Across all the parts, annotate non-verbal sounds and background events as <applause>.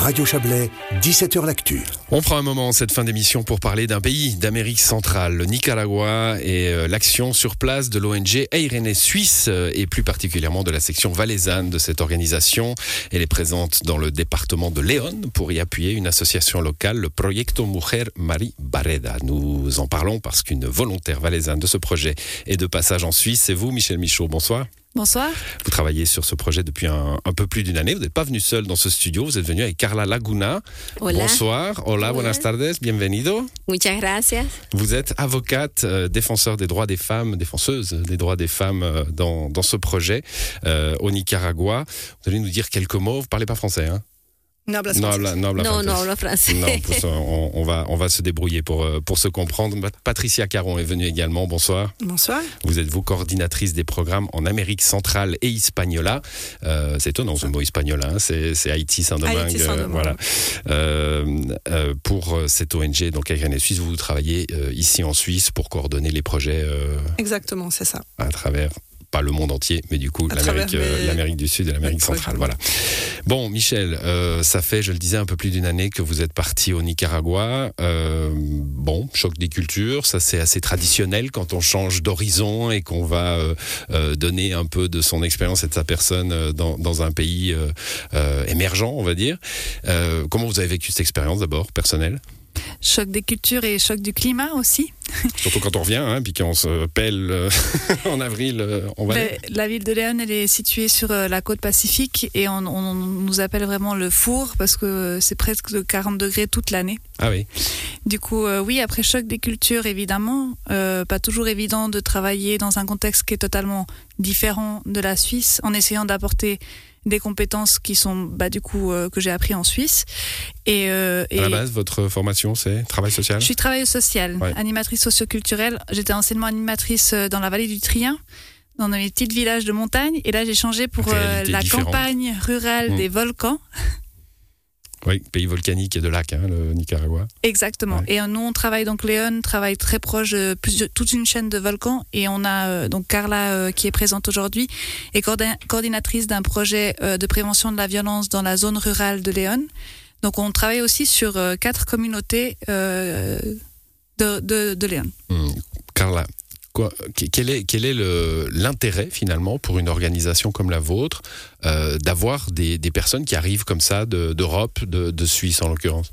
Radio Chablais, 17h L'actu. On prend un moment cette fin d'émission pour parler d'un pays d'Amérique centrale, le Nicaragua, et euh, l'action sur place de l'ONG Eirene Suisse, euh, et plus particulièrement de la section valaisanne de cette organisation. Elle est présente dans le département de Léon pour y appuyer une association locale, le Proyecto Mujer Marie Barreda. Nous en parlons parce qu'une volontaire valaisanne de ce projet est de passage en Suisse. C'est vous, Michel Michaud. Bonsoir. Bonsoir. Vous travaillez sur ce projet depuis un, peu plus d'une année. Vous n'êtes pas venu seul dans ce studio. Vous êtes venu avec Carla Laguna. Bonsoir. Hola, buenas tardes. Bienvenido. Muchas gracias. Vous êtes avocate, euh, défenseur des droits des femmes, défenseuse des droits des femmes euh, dans, dans, ce projet euh, au Nicaragua. Vous allez nous dire quelques mots. Vous parlez pas français, hein? Non, non, le français. Non, on, va, on va se débrouiller pour, euh, pour se comprendre. Patricia Caron est venue également. Bonsoir. Bonsoir. Vous êtes vous coordinatrice des programmes en Amérique centrale et Hispaniola. Euh, c'est étonnant ce mot Hispaniola, hein. c'est, Haïti Saint-Domingue. Euh, voilà. pour cette ONG, donc et Suisse, vous travaillez ici en Suisse pour coordonner les projets. Exactement, c'est ça. À travers pas le monde entier, mais du coup l'Amérique, du Sud et l'Amérique centrale. Voilà. Bon, Michel, euh, ça fait, je le disais, un peu plus d'une année que vous êtes parti au Nicaragua. Euh, bon, choc des cultures, ça c'est assez traditionnel quand on change d'horizon et qu'on va euh, donner un peu de son expérience et de sa personne dans, dans un pays émergent, on va dire. comment vous avez vécu cette expérience d'abord, personnelle? Choc des cultures et choc du climat aussi. <laughs> Surtout quand on revient, hein, puis qu'on se pèle euh, <laughs> en avril, euh, on va. La ville de Léon, elle est située sur euh, la côte pacifique et on, nous appelle vraiment le four parce que c'est presque de 40 degrés toute l'année. Ah oui. Du coup, oui, après choc des cultures, évidemment, pas toujours évident de travailler dans un contexte qui est totalement différent de la Suisse en essayant d'apporter des compétences qui sont bah, du coup euh, que j'ai appris en Suisse. Et, euh, à la base, votre formation, c'est travail social Je suis travailleuse sociale, animatrice socioculturelle. J'étais anciennement animatrice euh, dans la vallée du Trien dans les petits villages de montagne. Et là, j'ai changé pour la campagne rurale mmh. des volcans. <laughs> Oui, pays volcanique et de lacs, hein, le Nicaragua. Exactement. Et nous, on travaille donc Léon travaille très proche de toute une chaîne de volcans. Et on a euh, donc Carla euh, qui est présente aujourd'hui et coordinatrice d'un projet euh, de prévention de la violence dans la zone rurale de Léon. Donc on travaille aussi sur quatre communautés de, de, de Léon. Mmh. Carla, quel est, quel est l'intérêt finalement pour une organisation comme la vôtre euh, d'avoir des, des, personnes qui arrivent comme ça d'Europe, de, de, Suisse en l'occurrence?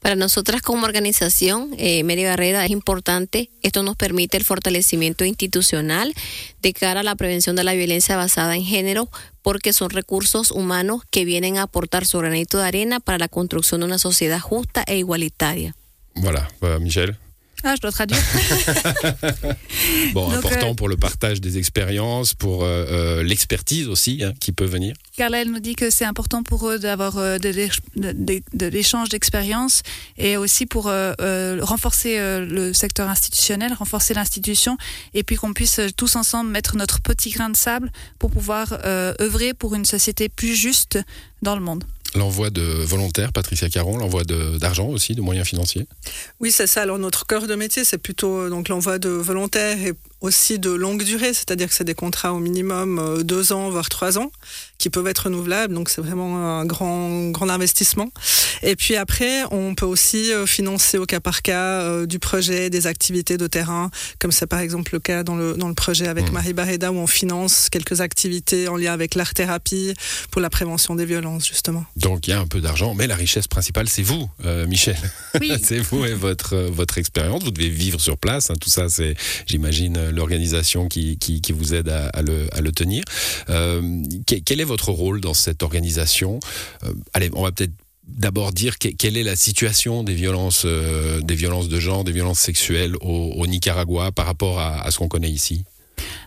Para nosotras como organización, eh, Media Barreda, es importante. Esto nos permite el fortalecimiento institucional de cara a la prevención de la violencia basada en género, porque son recursos humanos que vienen a aportar su granito de arena para la construcción de una sociedad justa e igualitaria. Voilà, euh, Michel. Ah, je dois traduire. <laughs> bon, important euh, pour le partage des expériences, pour euh, euh, l'expertise aussi hein, qui peut venir. Carla, elle nous dit que c'est important pour eux d'avoir de, l'échange d'expériences et aussi pour renforcer le secteur institutionnel, renforcer l'institution et puis qu'on puisse tous ensemble mettre notre petit grain de sable pour pouvoir œuvrer pour une société plus juste dans le monde l'envoi de volontaires, Patricia Caron, l'envoi d'argent aussi, de moyens financiers? Oui, c'est ça. Alors notre cœur de métier, c'est plutôt euh, donc l'envoi de volontaires et aussi de longue durée, c'est-à-dire que c'est des contrats au minimum euh, deux ans, voire trois ans, qui peuvent être renouvelables. Donc c'est vraiment un grand, grand investissement. Et puis après, on peut aussi euh, financer au cas par cas du projet, des activités de terrain, comme c'est par exemple le cas dans le, dans le projet avec mmh. Marie Barreda, où on finance quelques activités en lien avec l'art-thérapie pour la prévention des violences, justement. Donc il y a un peu d'argent, mais la richesse principale, c'est vous, euh, Michel. Oui. <laughs> c'est vous et votre, euh, votre expérience. Vous devez vivre sur place. Hein. Tout ça, c'est, j'imagine, l'organisation qui, qui, vous aide à, le, à le, tenir. Euh, quel est votre rôle dans cette organisation? Euh, Allez, on va peut-être d'abord dire quelle est la situation des violences, euh, des violences de genre, des violences sexuelles au, Nicaragua par rapport à ce qu'on connaît ici?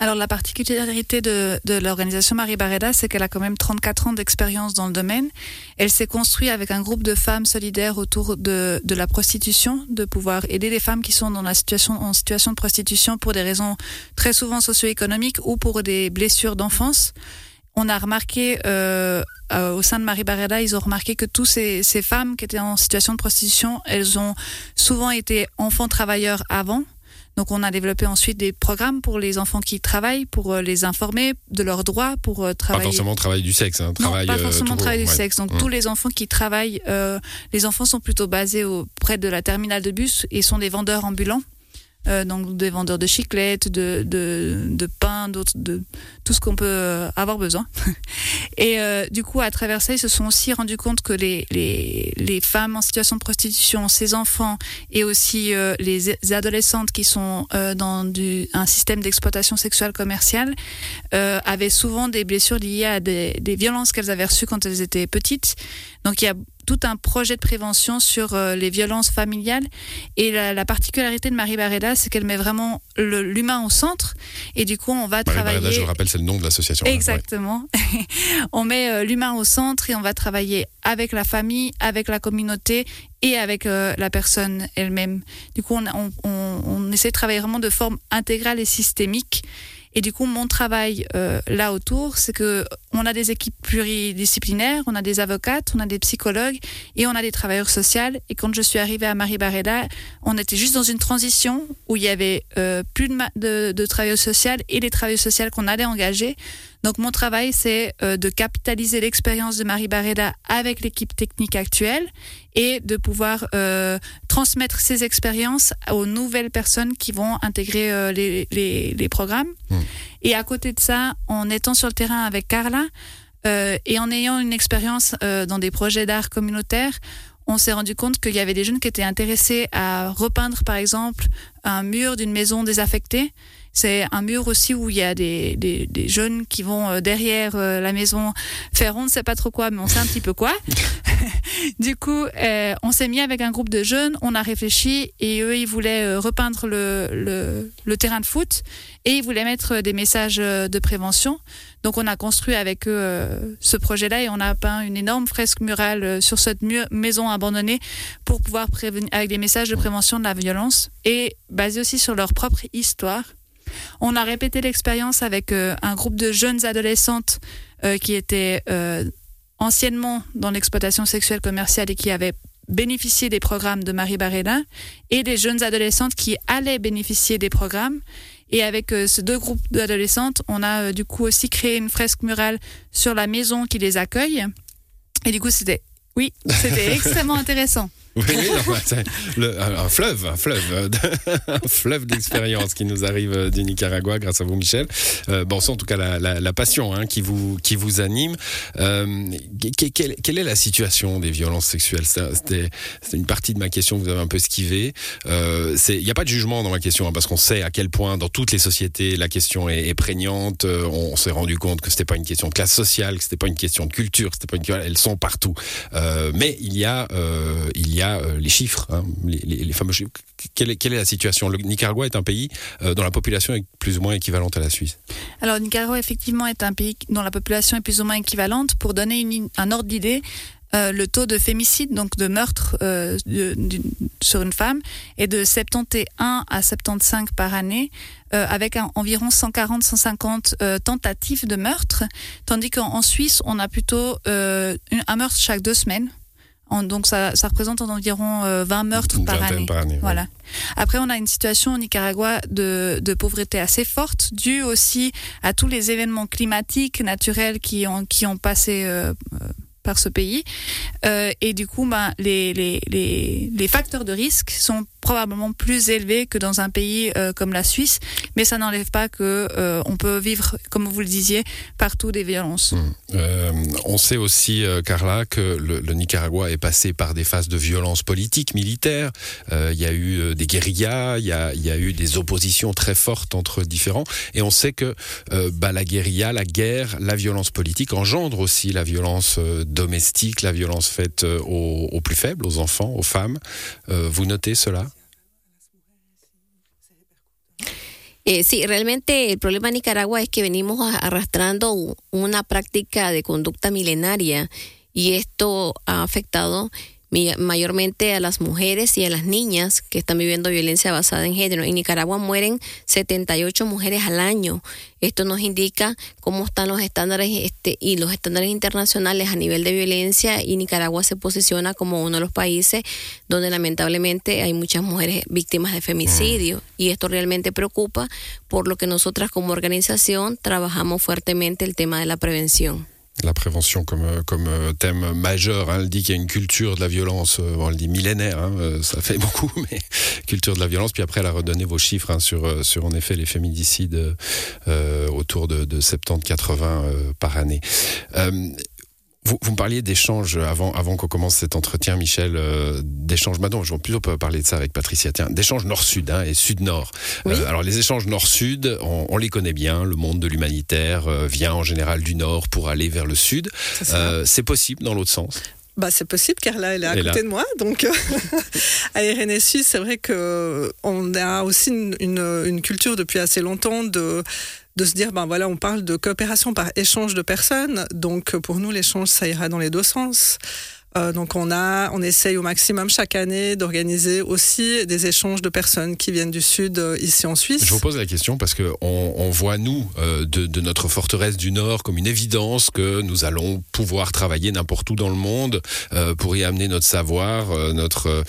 Alors la particularité de, l'organisation Marie Barreda, c'est qu'elle a quand même 34 ans d'expérience dans le domaine. Elle s'est construite avec un groupe de femmes solidaires autour de, la prostitution, de pouvoir aider les femmes qui sont dans la situation, en situation de prostitution pour des raisons très souvent socio-économiques ou pour des blessures d'enfance. On a remarqué euh, euh, au sein de Marie Barreda, ils ont remarqué que toutes ces, ces femmes qui étaient en situation de prostitution, elles ont souvent été enfants travailleurs avant. Donc on a développé ensuite des programmes pour les enfants qui travaillent, pour les informer de leurs droits, pour travailler. Pas forcément travail du sexe, hein, travail, non, pas forcément travail du sexe. Donc mmh. tous les enfants qui travaillent, les enfants sont plutôt basés auprès de la terminale de bus et sont des vendeurs ambulants. Euh, donc des vendeurs de chiclettes, de, de, de pain, d'autres, de tout ce qu'on peut euh, avoir besoin. <laughs> Et euh, du coup, à travers ça, ils se sont aussi rendus compte que les, les, les femmes en situation de prostitution, ces enfants et aussi les adolescentes qui sont dans du, un système d'exploitation sexuelle commerciale avaient souvent des blessures liées à des, des violences qu'elles avaient reçues quand elles étaient petites. Donc il y a tout un projet de prévention sur euh, les violences familiales. Et la, particularité de Marie Barreda, c'est qu'elle met vraiment l'humain au centre. Et du coup, on va Marie travailler. Je le rappelle, c'est le nom de l'association. Exactement. <laughs> on met euh, l'humain au centre et on va travailler avec la famille, avec la communauté et avec euh, la personne elle-même. Du coup, on, on, on essaie de travailler vraiment de forme intégrale et systémique. Et du coup, mon travail euh, là autour, c'est que on a des équipes pluridisciplinaires, on a des avocates, on a des psychologues et on a des travailleurs sociaux. Et quand je suis arrivée à Marie Barreda, on était juste dans une transition où il y avait euh, plus de, de, de travailleurs sociaux et des travailleurs sociaux qu'on allait engager. Donc mon travail, c'est euh, de capitaliser l'expérience de Marie Barreda avec l'équipe technique actuelle et de pouvoir euh, transmettre ces expériences aux nouvelles personnes qui vont intégrer euh, les, les, les, programmes. Mmh. Et à côté de ça, en étant sur le terrain avec Carla euh, et en ayant une expérience euh, dans des projets d'art communautaire, on s'est rendu compte qu'il y avait des jeunes qui étaient intéressés à repeindre, par exemple, un mur d'une maison désaffectée. C'est un mur aussi où il y a des, des, des jeunes qui vont euh, derrière euh, la maison faire on ne sait pas trop quoi, mais on sait un petit peu quoi. <laughs> du coup, euh, on s'est mis avec un groupe de jeunes, on a réfléchi et eux, ils voulaient repeindre le, le, le, terrain de foot et ils voulaient mettre des messages de prévention. Donc on a construit avec eux ce projet-là et on a peint une énorme fresque murale sur cette maison abandonnée pour pouvoir prévenir avec des messages de prévention de la violence et basé aussi sur leur propre histoire. On a répété l'expérience avec euh, un groupe de jeunes adolescentes euh, qui étaient euh, anciennement dans l'exploitation sexuelle commerciale et qui avaient bénéficié des programmes de Marie Barreda et des jeunes adolescentes qui allaient bénéficier des programmes. Et avec ces deux groupes d'adolescentes, on a du coup aussi créé une fresque murale sur la maison qui les accueille. Et du coup, c'était, oui, c'était <laughs> extrêmement intéressant. Oui, le, un fleuve, un fleuve, <laughs> un fleuve d'expérience qui nous arrive euh, du Nicaragua grâce à vous, Michel. Euh, bon, c'est en tout cas la, passion hein, qui vous anime. Euh, quelle, est la situation des violences sexuelles? C'était une partie de ma question que vous avez un peu esquivée. Euh, il n'y a pas de jugement dans ma question hein, parce qu'on sait à quel point dans toutes les sociétés la question est, prégnante. Euh, on, s'est rendu compte que c'était pas une question de classe sociale, que c'était pas une question de culture, une elles sont partout. mais il y a il y a y a euh, les chiffres, hein, les, fameux chiffres. Quelle est, la situation? Le Nicaragua est un pays euh, dont la population est plus ou moins équivalente à la Suisse. Alors, le Nicaragua, effectivement, est un pays dont la population est plus ou moins équivalente. Pour donner une, un ordre d'idée, euh, le taux de fémicide, donc de meurtre sur une femme, est de 71 à 75 par année, avec environ 140-150 euh, tentatives de meurtre, tandis qu'en Suisse, on a plutôt euh, un meurtre chaque deux semaines donc ça, ça, représente environ 20 euh, meurtres par année. par année. Voilà. Après, on a une situation au Nicaragua de, de, pauvreté assez forte, due aussi à tous les événements climatiques, naturels qui ont, qui ont passé euh, par ce pays. Euh, et du coup, ben, les, les, les, les facteurs de risque sont probablement plus élevé que dans un pays euh, comme la Suisse, mais ça n'enlève pas que euh, on peut vivre, comme vous le disiez, partout des violences. Mmh. Euh, on sait aussi, Carla, que le, Nicaragua est passé par des phases de violence politique, militaire. Il y a eu des guérillas, il y a, y a, eu des oppositions très fortes entre différents, et on sait que bah, la guérilla, la guerre, la violence politique engendre aussi la violence domestique, la violence faite aux, aux, plus faibles, aux enfants, aux femmes. vous notez cela? Eh, sí, realmente el problema en Nicaragua es que venimos arrastrando una práctica de conducta milenaria y esto ha afectado mayormente a las mujeres y a las niñas que están viviendo violencia basada en género. En Nicaragua mueren 78 mujeres al año. Esto nos indica cómo están los estándares este, y los estándares internacionales a nivel de violencia y Nicaragua se posiciona como uno de los países donde lamentablemente hay muchas mujeres víctimas de femicidio y esto realmente preocupa por lo que nosotras como organización trabajamos fuertemente el tema de la prevención. La prévention comme, comme thème majeur. Hein. Elle dit qu'il y a une culture de la violence, euh, on le dit millénaire, hein, euh, ça fait <laughs> beaucoup, mais culture de la violence. Puis après, elle a redonné vos chiffres hein, sur, euh, sur, en effet, les féminicides autour de, de 70-80 par année. Vous, vous, me parliez d'échanges avant, avant qu'on commence cet entretien, Michel, euh, d'échanges, maintenant, je vais plutôt parler de ça avec Patricia, tiens, d'échanges nord-sud hein, et sud-nord. Euh, alors les échanges nord-sud, on, on, les connaît bien, le monde de l'humanitaire euh, vient en général du nord pour aller vers le sud. Euh, c'est possible dans l'autre sens? Bah, c'est possible car là elle est à côté de moi. Donc <laughs> à RNSU, Suisse, c'est vrai que on a aussi une, une, une, culture depuis assez longtemps de de se dire, ben voilà, on parle de coopération par échange de personnes, donc pour nous, l'échange, ça ira dans les deux sens. Euh, donc on a, on essaye au maximum chaque année d'organiser aussi des échanges de personnes qui viennent du sud euh, ici en Suisse. Je vous pose la question parce que on, on voit nous euh, de, de, notre forteresse du Nord comme une évidence que nous allons pouvoir travailler n'importe où dans le monde pour y amener notre savoir, notre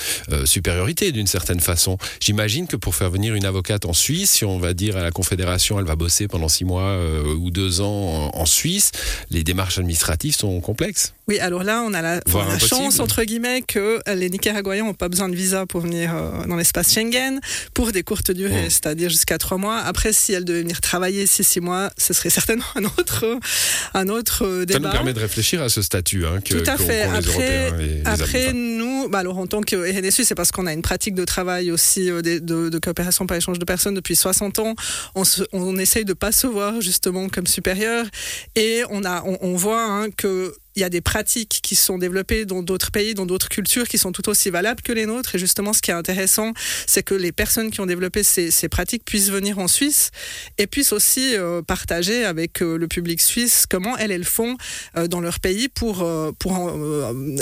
supériorité d'une certaine façon. J'imagine que pour faire venir une avocate en Suisse, si on va dire à la Confédération, elle va bosser pendant six mois ou deux ans en, en, Suisse, les démarches administratives sont complexes. Oui, alors là, on a la, la chance, entre guillemets, que les Nicaraguayens n'ont pas besoin de visa pour venir euh, dans l'espace Schengen pour des courtes durées, c'est-à-dire jusqu'à trois mois. Après, si elle devait venir travailler six, six mois, ce serait certainement <laughs> un autre, un autre débat. Ça nous permet de réfléchir à ce statut hein, que, Tout à fait. après, les, les après nous, bah alors en tant que RNSU, c'est parce qu'on a une pratique de travail aussi de, de, de, coopération par échange de personnes depuis 60 ans. On, se, on essaye de pas se voir justement comme supérieur et on a, on, on voit hein, que il y a des pratiques qui sont développées dans d'autres pays, dans d'autres cultures, qui sont tout aussi valables que les nôtres. Et justement, ce qui est intéressant, c'est que les personnes qui ont développé ces, ces, pratiques puissent venir en Suisse et puissent aussi euh, partager avec euh, le public suisse comment elles, elles font euh, dans leur pays pour, pour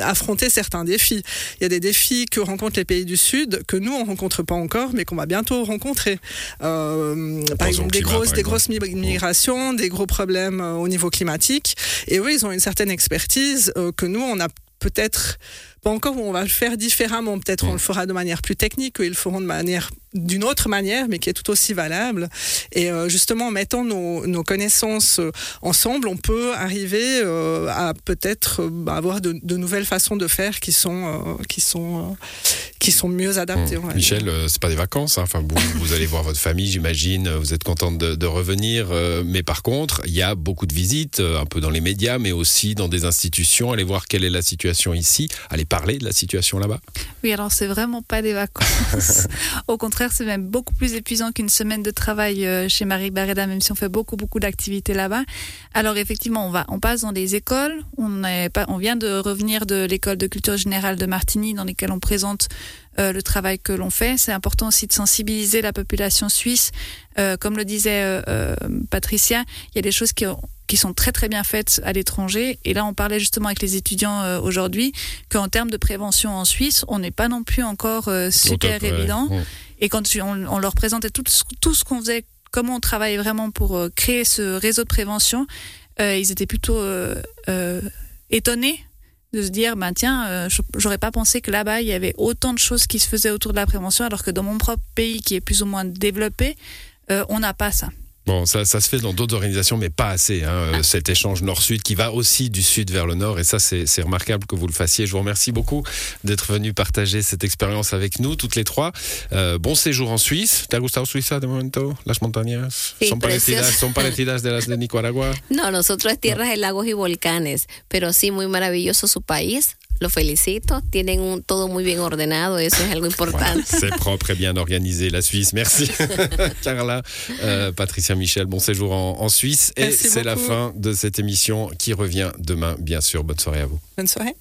affronter certains défis. Il y a des défis que rencontrent les pays du Sud que nous, on rencontre pas encore, mais qu'on va bientôt rencontrer. Par exemple, des grosses, des grosses migrations, des gros problèmes au niveau climatique. Et oui, ils ont une certaine expérience euh, que nous, on a peut-être pas encore où on va le faire différemment. Peut-être on le fera de manière plus technique, ou ils le feront de manière d'une autre manière, mais qui est tout aussi valable. Et euh, justement, en mettant nos, nos connaissances euh, ensemble, on peut arriver euh, à peut-être bah, avoir de, de, nouvelles façons de faire qui sont, qui sont, qui sont mieux adaptées. Mmh. Michel, c'est pas des vacances. Hein. Enfin, vous, vous allez voir votre famille, j'imagine. Vous êtes contente de, de revenir. mais par contre, il y a beaucoup de visites, un peu dans les médias, mais aussi dans des institutions. Allez voir quelle est la situation ici. Allez parler de la situation là-bas. Oui, alors c'est vraiment pas des vacances. <laughs> Au contraire c'est même beaucoup plus épuisant qu'une semaine de travail euh, chez Marie Barreda, même si on fait beaucoup, beaucoup d'activités là-bas. Alors effectivement, on va, on passe dans des écoles. On, est pas, on vient de revenir de l'école de culture générale de Martigny, dans lesquelles on présente euh, le travail que l'on fait. C'est important aussi de sensibiliser la population suisse. Euh, comme le disait euh, euh Patricia, il y a des choses qui ont qui sont très très bien faites à l'étranger. Et là, on parlait justement avec les étudiants euh, aujourd'hui qu'en termes de prévention en Suisse, on n'est pas non plus encore euh, super top, évident. Ouais. Et quand on, on leur présentait tout, tout ce qu'on faisait, comment on travaillait vraiment pour euh, créer ce réseau de prévention, euh, ils étaient plutôt étonnés de se dire, ben tiens, j'aurais pas pensé que là-bas il y avait autant de choses qui se faisaient autour de la prévention, alors que dans mon propre pays, qui est plus ou moins développé, on n'a pas ça. Bon, ça, ça, se fait dans d'autres organisations, mais pas assez. Hein, ah. Cet échange nord-sud qui va aussi du sud vers le nord. Et ça, c'est remarquable que vous le fassiez. Je vous remercie beaucoup d'être venu partager cette expérience avec nous, toutes les trois. Euh, bon séjour en Suisse. ¿Te ha gustado Suiza de momento? Las montañas sí, son, parecidas, son parecidas de las de Nicaragua. <laughs> No, nosotros es tierras de lagos y volcanes, pero sí muy maravilloso su país. Lo felicito, tienen un, todo muy bien ordenado, eso es algo importante. Voilà, <laughs> c'est propre et bien organisé, la Suisse. Merci, <laughs> Carla, euh, Patricia Michel, bon séjour en, en Suisse. Et c'est la fin de cette émission qui revient demain, bien sûr. Bonne soirée à vous. Bonne soirée.